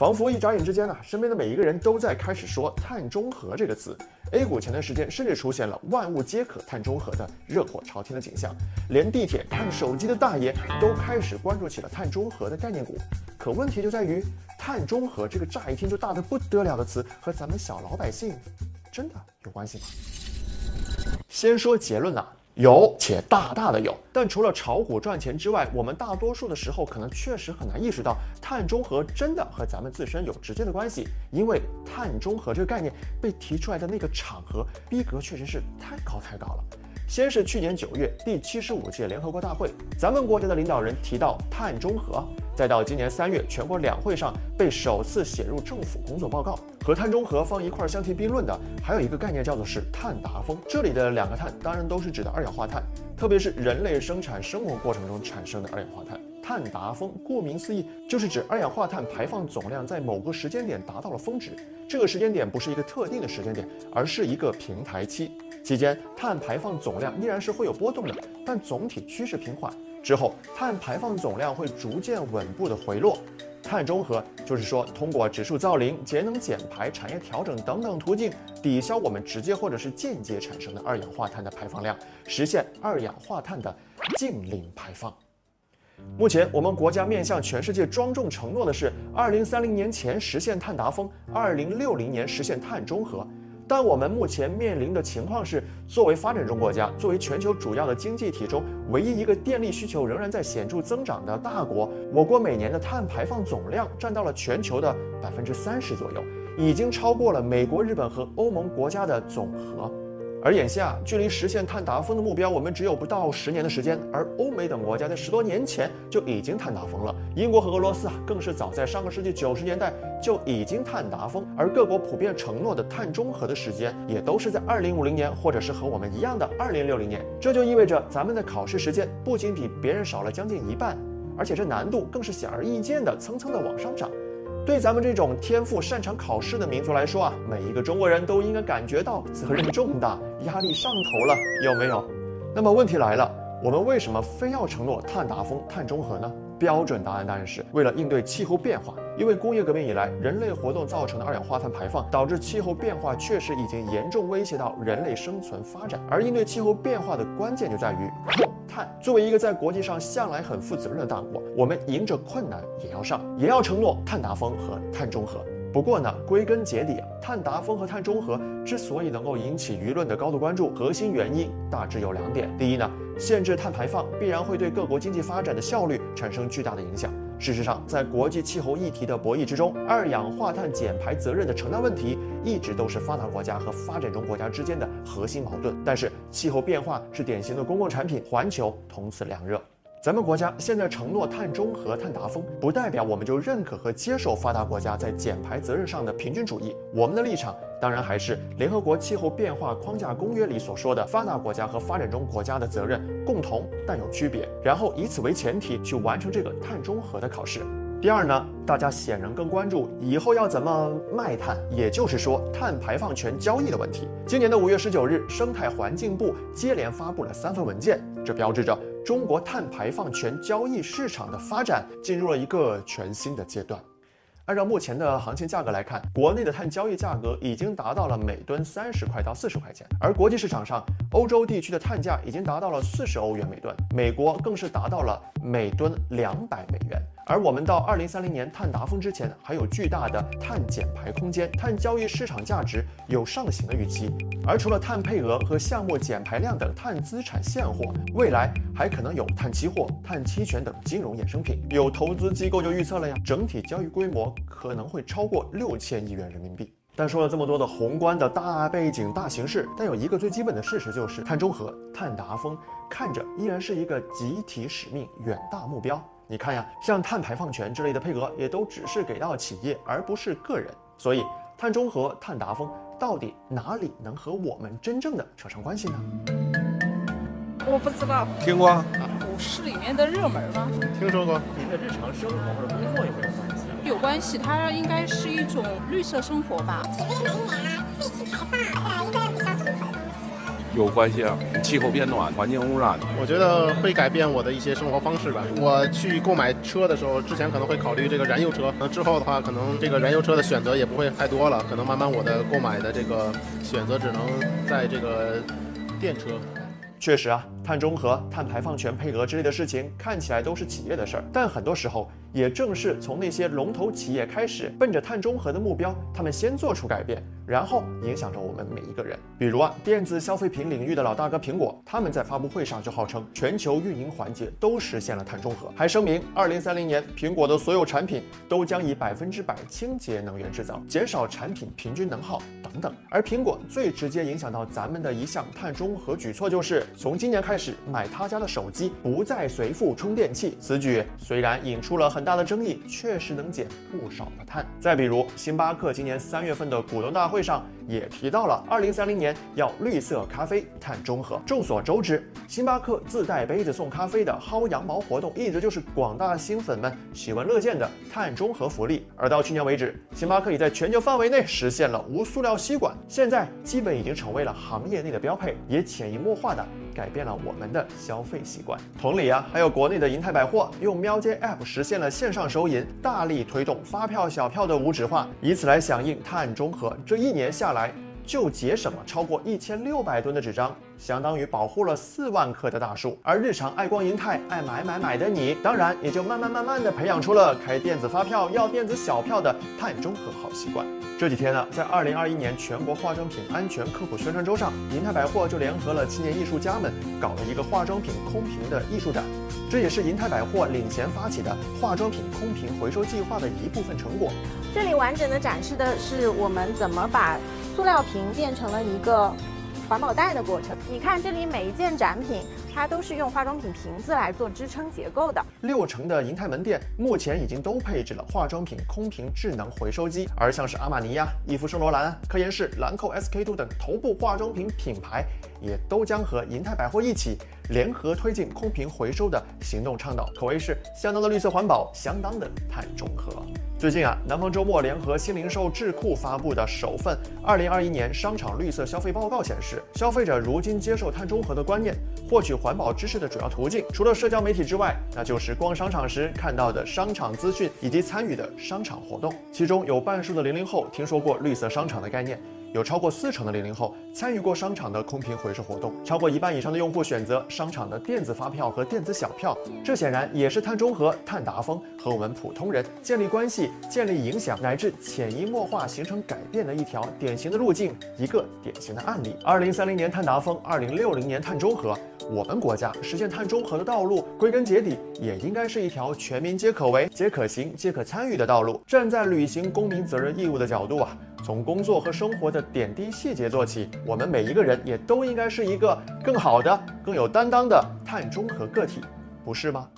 仿佛一眨眼之间呢，身边的每一个人都在开始说碳中和这个词。A 股前段时间甚至出现了万物皆可碳中和的热火朝天的景象，连地铁看手机的大爷都开始关注起了碳中和的概念股。可问题就在于，碳中和这个乍一听就大得不得了的词，和咱们小老百姓真的有关系吗？先说结论呐。有且大大的有，但除了炒股赚钱之外，我们大多数的时候可能确实很难意识到碳中和真的和咱们自身有直接的关系，因为碳中和这个概念被提出来的那个场合逼格确实是太高太高了。先是去年九月第七十五届联合国大会，咱们国家的领导人提到碳中和，再到今年三月全国两会上被首次写入政府工作报告。和碳中和放一块相提并论的，还有一个概念叫做是碳达峰。这里的两个碳当然都是指的二氧化碳，特别是人类生产生活过程中产生的二氧化碳。碳达峰顾名思义就是指二氧化碳排放总量在某个时间点达到了峰值，这个时间点不是一个特定的时间点，而是一个平台期。期间，碳排放总量依然是会有波动的，但总体趋势平缓。之后，碳排放总量会逐渐稳步的回落。碳中和就是说，通过植树造林、节能减排、产业调整等等途径，抵消我们直接或者是间接产生的二氧化碳的排放量，实现二氧化碳的净零排放。目前，我们国家面向全世界庄重承诺的是，二零三零年前实现碳达峰，二零六零年实现碳中和。但我们目前面临的情况是，作为发展中国家，作为全球主要的经济体中唯一一个电力需求仍然在显著增长的大国，我国每年的碳排放总量占到了全球的百分之三十左右，已经超过了美国、日本和欧盟国家的总和。而眼下，距离实现碳达峰的目标，我们只有不到十年的时间。而欧美等国家在十多年前就已经碳达峰了，英国和俄罗斯啊，更是早在上个世纪九十年代就已经碳达峰。而各国普遍承诺的碳中和的时间，也都是在二零五零年，或者是和我们一样的二零六零年。这就意味着咱们的考试时间不仅比别人少了将近一半，而且这难度更是显而易见的蹭蹭的往上涨。对咱们这种天赋擅长考试的民族来说啊，每一个中国人都应该感觉到责任重大，压力上头了，有没有？那么问题来了，我们为什么非要承诺碳达峰、碳中和呢？标准答案当然是为了应对气候变化。因为工业革命以来，人类活动造成的二氧化碳排放，导致气候变化确实已经严重威胁到人类生存发展。而应对气候变化的关键就在于碳。作为一个在国际上向来很负责任的大国，我们迎着困难也要上，也要承诺碳达峰和碳中和。不过呢，归根结底，碳达峰和碳中和之所以能够引起舆论的高度关注，核心原因大致有两点。第一呢，限制碳排放必然会对各国经济发展的效率产生巨大的影响。事实上，在国际气候议题的博弈之中，二氧化碳减排责任的承担问题一直都是发达国家和发展中国家之间的核心矛盾。但是，气候变化是典型的公共产品，环球同此凉热。咱们国家现在承诺碳中和、碳达峰，不代表我们就认可和接受发达国家在减排责任上的平均主义。我们的立场当然还是联合国气候变化框架公约里所说的，发达国家和发展中国家的责任共同但有区别，然后以此为前提去完成这个碳中和的考试。第二呢，大家显然更关注以后要怎么卖碳，也就是说碳排放权交易的问题。今年的五月十九日，生态环境部接连发布了三份文件，这标志着。中国碳排放权交易市场的发展进入了一个全新的阶段。按照目前的行情价格来看，国内的碳交易价格已经达到了每吨三十块到四十块钱，而国际市场上，欧洲地区的碳价已经达到了四十欧元每吨，美国更是达到了每吨两百美元。而我们到二零三零年碳达峰之前，还有巨大的碳减排空间，碳交易市场价值有上行的预期。而除了碳配额和项目减排量等碳资产现货，未来还可能有碳期货、碳期权等金融衍生品。有投资机构就预测了呀，整体交易规模可能会超过六千亿元人民币。但说了这么多的宏观的大背景、大形势，但有一个最基本的事实就是，碳中和、碳达峰看着依然是一个集体使命、远大目标。你看呀，像碳排放权之类的配额，也都只是给到企业，而不是个人。所以，碳中和、碳达峰到底哪里能和我们真正的扯上关系呢？我不知道，听过啊？股市里面的热门吗？听说过。你的日常生活或者工作有没有关系？有关系，它应该是一种绿色生活吧。节约能源、废气排放，应该比较综合的东西。有关系啊，气候变暖、环境污染。我觉得会改变我的一些生活方式吧。我去购买车的时候，之前可能会考虑这个燃油车，那之后的话，可能这个燃油车的选择也不会太多了，可能慢慢我的购买的这个选择只能在这个电车。确实啊，碳中和、碳排放权配额之类的事情看起来都是企业的事儿，但很多时候。也正是从那些龙头企业开始，奔着碳中和的目标，他们先做出改变，然后影响着我们每一个人。比如啊，电子消费品领域的老大哥苹果，他们在发布会上就号称全球运营环节都实现了碳中和，还声明二零三零年苹果的所有产品都将以百分之百清洁能源制造，减少产品平均能耗等等。而苹果最直接影响到咱们的一项碳中和举措，就是从今年开始是买他家的手机不再随附充电器。此举虽然引出了很。大的争议确实能减不少的碳。再比如，星巴克今年三月份的股东大会上也提到了，二零三零年要绿色咖啡、碳中和。众所周知，星巴克自带杯子送咖啡的薅羊毛活动，一直就是广大星粉们喜闻乐见的碳中和福利。而到去年为止，星巴克已在全球范围内实现了无塑料吸管，现在基本已经成为了行业内的标配，也潜移默化的。改变了我们的消费习惯。同理啊，还有国内的银泰百货用喵街 App 实现了线上收银，大力推动发票、小票的无纸化，以此来响应碳中和。这一年下来，就节省了超过一千六百吨的纸张。相当于保护了四万棵的大树，而日常爱逛银泰、爱买买买的你，当然也就慢慢慢慢的培养出了开电子发票、要电子小票的碳中和好习惯。这几天呢，在二零二一年全国化妆品安全科普宣传周上，银泰百货就联合了青年艺术家们搞了一个化妆品空瓶的艺术展，这也是银泰百货领衔发起的化妆品空瓶回收计划的一部分成果。这里完整的展示的是我们怎么把塑料瓶变成了一个。环保袋的过程，你看这里每一件展品，它都是用化妆品瓶子来做支撑结构的。六成的银泰门店目前已经都配置了化妆品空瓶智能回收机，而像是阿玛尼呀、伊芙圣罗兰、科颜氏、兰蔻、SK two 等头部化妆品品牌，也都将和银泰百货一起联合推进空瓶回收的行动倡导，可谓是相当的绿色环保，相当的碳中和。最近啊，南方周末联合新零售智库发布的首份二零二一年商场绿色消费报告显示，消费者如今接受碳中和的观念、获取环保知识的主要途径，除了社交媒体之外，那就是逛商场时看到的商场资讯以及参与的商场活动。其中有半数的零零后听说过绿色商场的概念。有超过四成的零零后参与过商场的空瓶回收活动，超过一半以上的用户选择商场的电子发票和电子小票，这显然也是碳中和、碳达峰和我们普通人建立关系、建立影响乃至潜移默化形成改变的一条典型的路径，一个典型的案例。二零三零年碳达峰，二零六零年碳中和，我们国家实现碳中和的道路，归根结底也应该是一条全民皆可为、皆可行、皆可参与的道路。站在履行公民责任义务的角度啊。从工作和生活的点滴细节做起，我们每一个人也都应该是一个更好的、更有担当的碳中和个体，不是吗？